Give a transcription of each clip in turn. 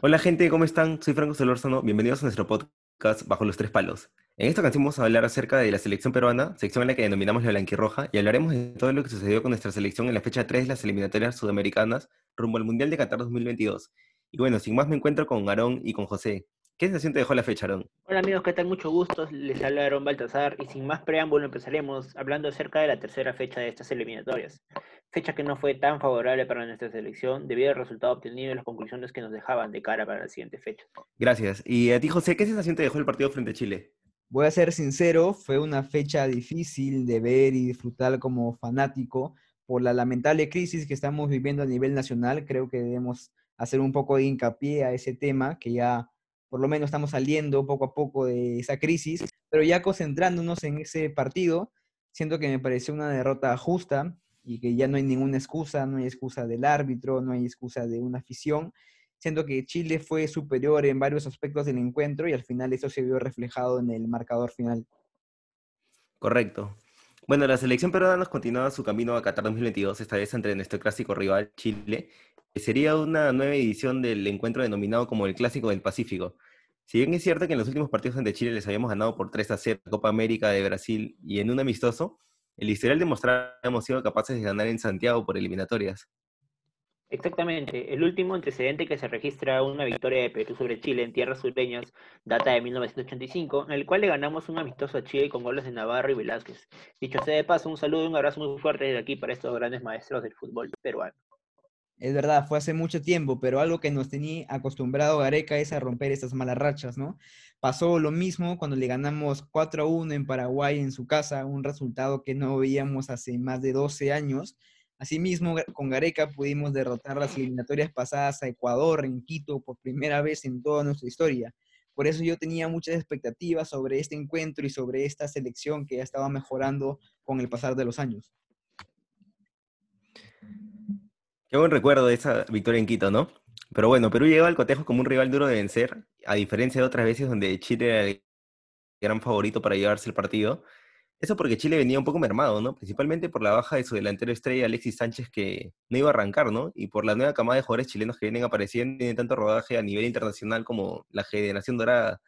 Hola gente, ¿cómo están? Soy Franco Solórzano, bienvenidos a nuestro podcast Bajo los Tres Palos. En esta ocasión vamos a hablar acerca de la selección peruana, sección en la que denominamos la blanquirroja, y hablaremos de todo lo que sucedió con nuestra selección en la fecha 3 de las eliminatorias sudamericanas rumbo al Mundial de Qatar 2022. Y bueno, sin más me encuentro con Aarón y con José. ¿Qué sensación te dejó la fecha, Aarón? Hola amigos, ¿qué tal? Mucho gusto. Les habla Aarón Baltazar y sin más preámbulo empezaremos hablando acerca de la tercera fecha de estas eliminatorias. Fecha que no fue tan favorable para nuestra selección debido al resultado obtenido y las conclusiones que nos dejaban de cara para la siguiente fecha. Gracias. Y a ti, José, ¿qué sensación te dejó el partido frente a Chile? Voy a ser sincero, fue una fecha difícil de ver y disfrutar como fanático por la lamentable crisis que estamos viviendo a nivel nacional. Creo que debemos hacer un poco de hincapié a ese tema que ya por lo menos estamos saliendo poco a poco de esa crisis, pero ya concentrándonos en ese partido, siento que me pareció una derrota justa y que ya no hay ninguna excusa, no hay excusa del árbitro, no hay excusa de una afición. Siento que Chile fue superior en varios aspectos del encuentro y al final eso se vio reflejado en el marcador final. Correcto. Bueno, la selección peruana nos continúa su camino a Qatar 2022, esta vez entre nuestro clásico rival Chile, sería una nueva edición del encuentro denominado como el Clásico del Pacífico. Si bien es cierto que en los últimos partidos ante Chile les habíamos ganado por 3 a 0 la Copa América de Brasil y en un amistoso, el historial demostraba que hemos sido capaces de ganar en Santiago por eliminatorias. Exactamente. El último antecedente que se registra una victoria de Perú sobre Chile en tierras sureñas data de 1985, en el cual le ganamos un amistoso a Chile con goles de Navarro y Velázquez. Dicho sea de paso, un saludo y un abrazo muy fuerte desde aquí para estos grandes maestros del fútbol peruano. Es verdad, fue hace mucho tiempo, pero algo que nos tenía acostumbrado Gareca es a romper estas malas rachas, ¿no? Pasó lo mismo cuando le ganamos 4 a 1 en Paraguay en su casa, un resultado que no veíamos hace más de 12 años. Asimismo, con Gareca pudimos derrotar las eliminatorias pasadas a Ecuador en Quito por primera vez en toda nuestra historia. Por eso yo tenía muchas expectativas sobre este encuentro y sobre esta selección que ya estaba mejorando con el pasar de los años. Qué buen recuerdo de esa victoria en Quito, ¿no? Pero bueno, Perú llegó al cotejo como un rival duro de vencer, a diferencia de otras veces donde Chile era el gran favorito para llevarse el partido. Eso porque Chile venía un poco mermado, ¿no? Principalmente por la baja de su delantero estrella Alexis Sánchez que no iba a arrancar, ¿no? Y por la nueva camada de jugadores chilenos que vienen apareciendo tienen tanto rodaje a nivel internacional como la generación dorada.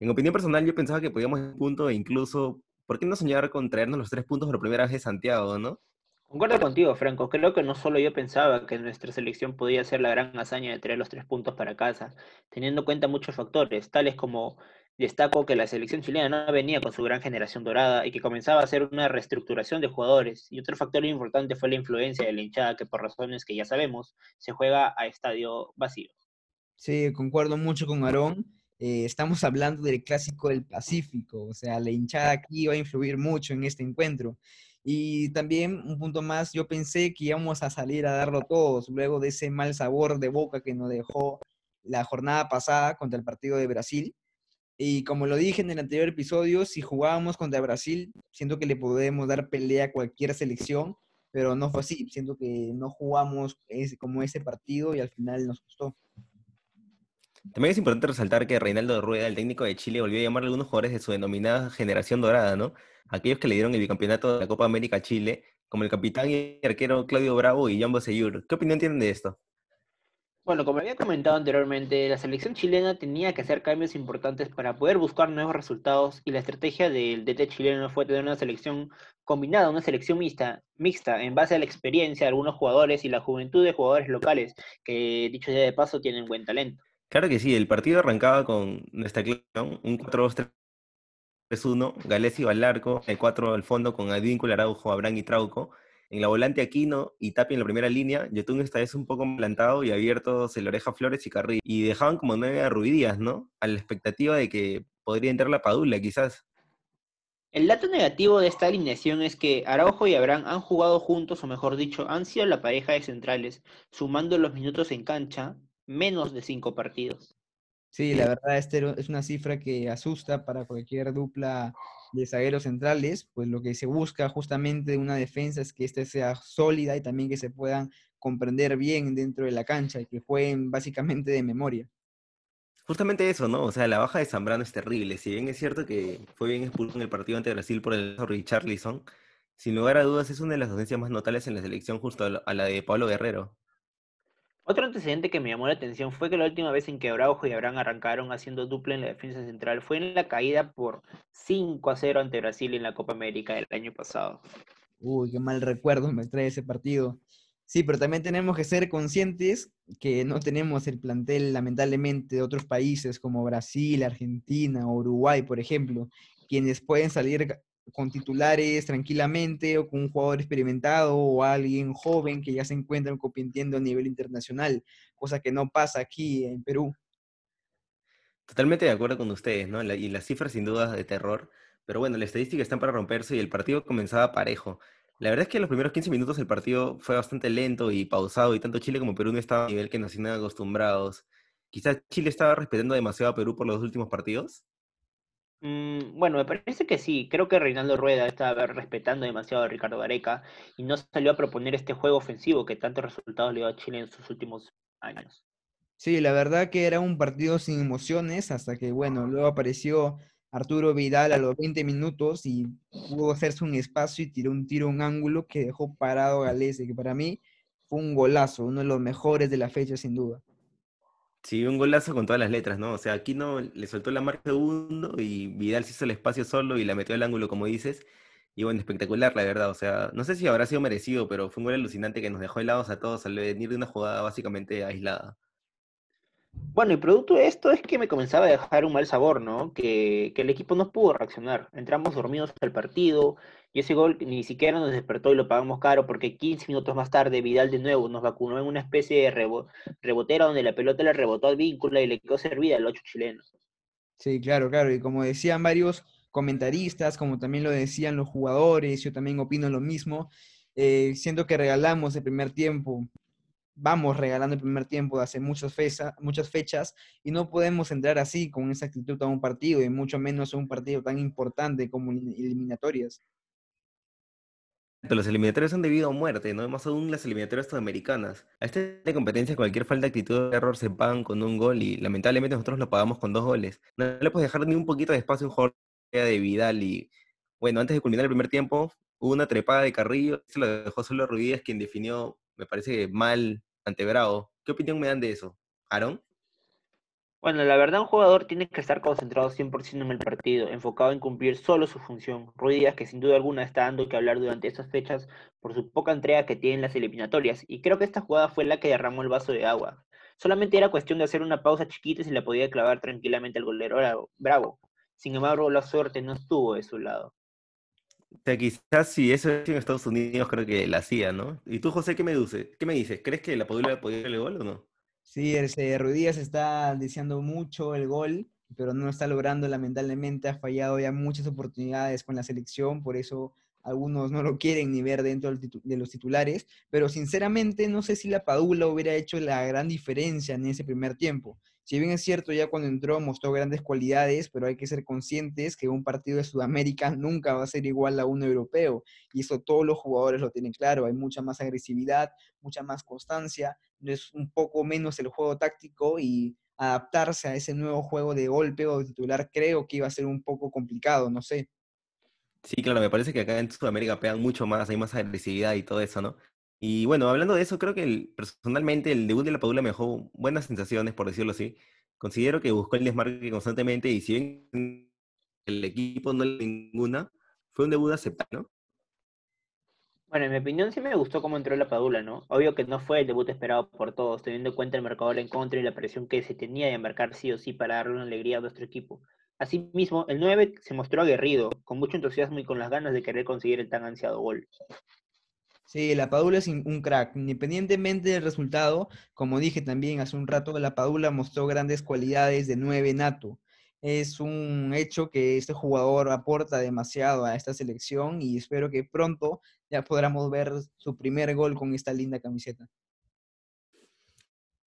En opinión personal, yo pensaba que podíamos ir un punto e incluso, ¿por qué no soñar con traernos los tres puntos por primera vez de Santiago, ¿no? Concuerdo contigo, Franco. Creo que no solo yo pensaba que nuestra selección podía hacer la gran hazaña de traer los tres puntos para casa, teniendo en cuenta muchos factores, tales como destaco que la selección chilena no venía con su gran generación dorada y que comenzaba a hacer una reestructuración de jugadores. Y otro factor importante fue la influencia de la hinchada, que por razones que ya sabemos, se juega a estadio vacío. Sí, concuerdo mucho con Aarón. Eh, estamos hablando del clásico del Pacífico, o sea, la hinchada aquí va a influir mucho en este encuentro. Y también un punto más, yo pensé que íbamos a salir a darlo todos luego de ese mal sabor de boca que nos dejó la jornada pasada contra el partido de Brasil. Y como lo dije en el anterior episodio, si jugábamos contra Brasil, siento que le podemos dar pelea a cualquier selección, pero no fue así. Siento que no jugamos como ese partido y al final nos costó. También es importante resaltar que Reinaldo Rueda, el técnico de Chile, volvió a llamar a algunos jugadores de su denominada generación dorada, ¿no? Aquellos que le dieron el bicampeonato de la Copa América Chile, como el capitán y arquero Claudio Bravo y Jambo Seyur. ¿Qué opinión tienen de esto? Bueno, como había comentado anteriormente, la selección chilena tenía que hacer cambios importantes para poder buscar nuevos resultados y la estrategia del DT chileno fue tener una selección combinada, una selección mixta, mixta en base a la experiencia de algunos jugadores y la juventud de jugadores locales, que dicho ya de paso tienen buen talento. Claro que sí, el partido arrancaba con nuestra un 4-2-3-1, Galés iba al arco, el 4 al fondo con Advíncula, Araujo, Abrán y Trauco. En la volante Aquino y Tapia en la primera línea, Yotun esta vez un poco plantado y abierto se le oreja Flores y Carrillo. Y dejaban como nueve a Ruidías, ¿no? A la expectativa de que podría entrar la Padula, quizás. El dato negativo de esta alineación es que Araujo y Abraham han jugado juntos, o mejor dicho, han sido la pareja de centrales, sumando los minutos en cancha, menos de cinco partidos. Sí, la verdad, este es una cifra que asusta para cualquier dupla de zagueros centrales, pues lo que se busca justamente de una defensa es que ésta sea sólida y también que se puedan comprender bien dentro de la cancha y que jueguen básicamente de memoria. Justamente eso, ¿no? O sea, la baja de Zambrano es terrible. Si bien es cierto que fue bien expulsado en el partido ante Brasil por el Richarlison, sin lugar a dudas es una de las ausencias más notables en la selección justo a la de Pablo Guerrero. Otro antecedente que me llamó la atención fue que la última vez en que Araujo y Abraham arrancaron haciendo dupla en la defensa central fue en la caída por 5 a 0 ante Brasil en la Copa América del año pasado. Uy, qué mal recuerdo me trae ese partido. Sí, pero también tenemos que ser conscientes que no tenemos el plantel, lamentablemente, de otros países como Brasil, Argentina Uruguay, por ejemplo, quienes pueden salir con titulares tranquilamente o con un jugador experimentado o alguien joven que ya se encuentran compitiendo a nivel internacional, cosa que no pasa aquí en Perú. Totalmente de acuerdo con ustedes, ¿no? y las cifras sin duda de terror, pero bueno, las estadísticas están para romperse y el partido comenzaba parejo. La verdad es que en los primeros 15 minutos el partido fue bastante lento y pausado y tanto Chile como Perú no estaban a nivel que nos tienen acostumbrados. Quizás Chile estaba respetando demasiado a Perú por los últimos partidos. Mm, bueno, me parece que sí. Creo que Reinaldo Rueda estaba respetando demasiado a Ricardo Gareca y no salió a proponer este juego ofensivo que tantos resultados le dio a Chile en sus últimos años. Sí, la verdad que era un partido sin emociones hasta que, bueno, luego apareció Arturo Vidal a los 20 minutos y pudo hacerse un espacio y tiró un tiro, un ángulo que dejó parado a Galese, que para mí fue un golazo, uno de los mejores de la fecha sin duda. Sí, un golazo con todas las letras, ¿no? O sea, aquí no le soltó la marca segundo y Vidal se hizo el espacio solo y la metió al ángulo, como dices. Y bueno, espectacular, la verdad. O sea, no sé si habrá sido merecido, pero fue un gol alucinante que nos dejó helados a todos al venir de una jugada básicamente aislada. Bueno, y producto de esto es que me comenzaba a dejar un mal sabor, ¿no? Que, que el equipo no pudo reaccionar. Entramos dormidos al partido y ese gol ni siquiera nos despertó y lo pagamos caro porque 15 minutos más tarde Vidal de nuevo nos vacunó en una especie de rebotera donde la pelota le rebotó al vínculo y le quedó servida al ocho chileno. Sí, claro, claro. Y como decían varios comentaristas, como también lo decían los jugadores, yo también opino lo mismo. Eh, siento que regalamos el primer tiempo vamos regalando el primer tiempo de hace muchas, muchas fechas y no podemos entrar así con esa actitud a un partido y mucho menos a un partido tan importante como eliminatorias. Los eliminatorios son debido a muerte, ¿no? Más aún las eliminatorias sudamericanas. A esta competencia cualquier falta de actitud de error se pagan con un gol y lamentablemente nosotros lo pagamos con dos goles. No le puedes dejar ni un poquito de espacio a un jugador de Vidal y bueno, antes de culminar el primer tiempo hubo una trepada de Carrillo, se lo dejó solo Ruidías quien definió, me parece mal ante Bravo. ¿Qué opinión me dan de eso? ¿Aaron? Bueno, la verdad, un jugador tiene que estar concentrado 100% en el partido, enfocado en cumplir solo su función. Ruiz que sin duda alguna está dando que hablar durante estas fechas por su poca entrega que tiene en las eliminatorias, y creo que esta jugada fue la que derramó el vaso de agua. Solamente era cuestión de hacer una pausa chiquita y se la podía clavar tranquilamente al golero Bravo. Sin embargo, la suerte no estuvo de su lado. O sea, quizás si eso es en Estados Unidos, creo que la hacía, ¿no? ¿Y tú, José, qué me dices? ¿Qué me dices? ¿Crees que la Padula podía el gol o no? Sí, ese Ruidías está deseando mucho el gol, pero no lo está logrando, lamentablemente. Ha fallado ya muchas oportunidades con la selección, por eso algunos no lo quieren ni ver dentro de los titulares, pero sinceramente no sé si la Padula hubiera hecho la gran diferencia en ese primer tiempo. Si bien es cierto, ya cuando entró mostró grandes cualidades, pero hay que ser conscientes que un partido de Sudamérica nunca va a ser igual a uno europeo. Y eso todos los jugadores lo tienen claro. Hay mucha más agresividad, mucha más constancia, es un poco menos el juego táctico y adaptarse a ese nuevo juego de golpe o de titular creo que iba a ser un poco complicado, no sé. Sí, claro, me parece que acá en Sudamérica pegan mucho más, hay más agresividad y todo eso, ¿no? Y bueno, hablando de eso, creo que personalmente el debut de la Padula me dejó buenas sensaciones, por decirlo así. Considero que buscó el desmarque constantemente y si bien el equipo no le ninguna, fue un debut aceptable, ¿no? Bueno, en mi opinión sí me gustó cómo entró la Padula, ¿no? Obvio que no fue el debut esperado por todos, teniendo en cuenta el marcador en contra y la presión que se tenía de embarcar sí o sí para darle una alegría a nuestro equipo. Asimismo, el 9 se mostró aguerrido, con mucho entusiasmo y con las ganas de querer conseguir el tan ansiado gol. Sí, la Padula es un crack. Independientemente del resultado, como dije también hace un rato, la Padula mostró grandes cualidades de nueve nato. Es un hecho que este jugador aporta demasiado a esta selección y espero que pronto ya podamos ver su primer gol con esta linda camiseta.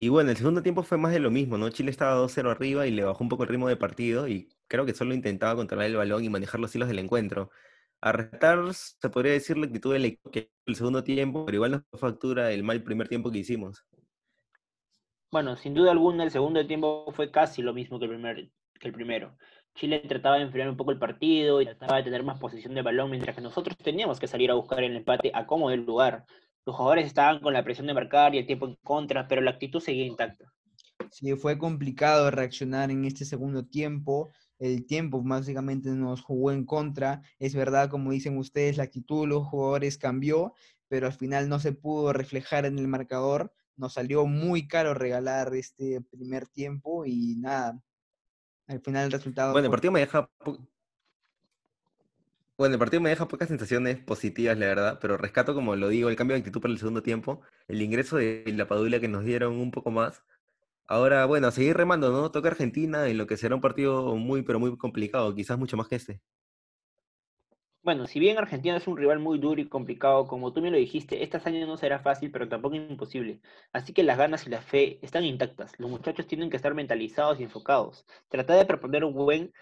Y bueno, el segundo tiempo fue más de lo mismo, ¿no? Chile estaba 2-0 arriba y le bajó un poco el ritmo de partido y creo que solo intentaba controlar el balón y manejar los hilos del encuentro a restar, se podría decir la actitud del equipo que el segundo tiempo, pero igual nos factura el mal primer tiempo que hicimos. Bueno, sin duda alguna, el segundo tiempo fue casi lo mismo que el, primer, que el primero. Chile trataba de enfriar un poco el partido y trataba de tener más posición de balón, mientras que nosotros teníamos que salir a buscar el empate a como del lugar. Los jugadores estaban con la presión de marcar y el tiempo en contra, pero la actitud seguía intacta. Sí, fue complicado reaccionar en este segundo tiempo. El tiempo básicamente nos jugó en contra. Es verdad, como dicen ustedes, la actitud de los jugadores cambió, pero al final no se pudo reflejar en el marcador. Nos salió muy caro regalar este primer tiempo y nada. Al final el resultado. Bueno, el partido me deja. Bueno, el partido me deja pocas sensaciones positivas, la verdad, pero rescato, como lo digo, el cambio de actitud para el segundo tiempo, el ingreso de la Padula que nos dieron un poco más. Ahora, bueno, a seguir remando, ¿no? Toca Argentina en lo que será un partido muy, pero muy complicado, quizás mucho más que este. Bueno, si bien Argentina es un rival muy duro y complicado, como tú me lo dijiste, esta hazaña no será fácil, pero tampoco imposible. Así que las ganas y la fe están intactas. Los muchachos tienen que estar mentalizados y enfocados. Tratar de proponer un buen,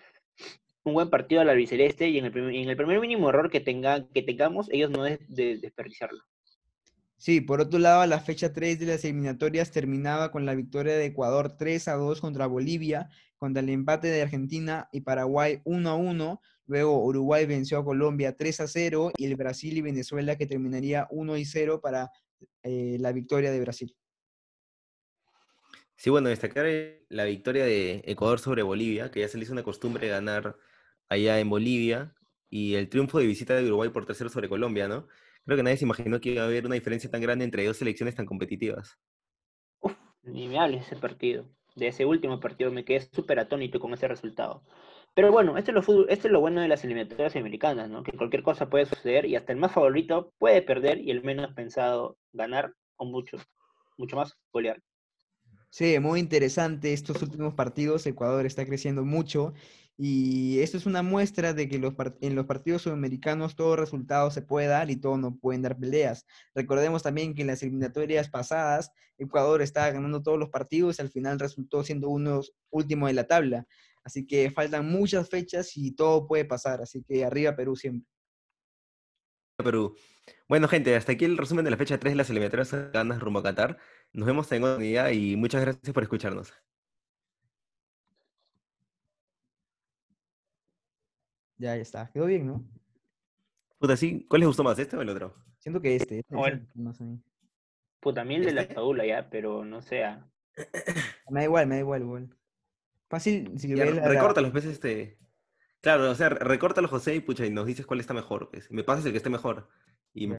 un buen partido al albiceleste y en el, primer, en el primer mínimo error que, tenga, que tengamos, ellos no es de desperdiciarlo. Sí, por otro lado, la fecha 3 de las eliminatorias terminaba con la victoria de Ecuador 3 a 2 contra Bolivia, contra el empate de Argentina y Paraguay 1 a 1. Luego Uruguay venció a Colombia 3 a 0 y el Brasil y Venezuela que terminaría 1 y 0 para eh, la victoria de Brasil. Sí, bueno, destacar eh, la victoria de Ecuador sobre Bolivia, que ya se le hizo una costumbre ganar allá en Bolivia, y el triunfo de visita de Uruguay por tercero sobre Colombia, ¿no? Creo que nadie se imaginó que iba a haber una diferencia tan grande entre dos selecciones tan competitivas. Uf, ni me hables de ese partido, de ese último partido, me quedé súper atónito con ese resultado. Pero bueno, esto es, lo esto es lo bueno de las eliminatorias americanas, ¿no? Que cualquier cosa puede suceder y hasta el más favorito puede perder y el menos pensado ganar o mucho, mucho más golear. Sí, muy interesante estos últimos partidos. Ecuador está creciendo mucho y esto es una muestra de que en los partidos sudamericanos todo resultado se puede dar y todo no pueden dar peleas. Recordemos también que en las eliminatorias pasadas Ecuador estaba ganando todos los partidos y al final resultó siendo uno último de la tabla. Así que faltan muchas fechas y todo puede pasar. Así que arriba Perú siempre. Perú. Bueno, gente, hasta aquí el resumen de la fecha 3 de las eliminatorias ganas rumbo a Qatar. Nos vemos en otra unidad y muchas gracias por escucharnos. Ya, ya está. Quedó bien, ¿no? Puta, sí, ¿cuál les gustó más, este o el otro? Siento que este. este Bueno. me gustó más a mí. Puta, mil de la ¿Este? Padula ya, pero no sea. Me da igual, me da igual, igual. Fácil, si Ya, la- la- recórtalos, pues, este... Claro, o sea, recórtalos, José, y pucha, y nos dices cuál está mejor, pues. Me pasas el que esté mejor.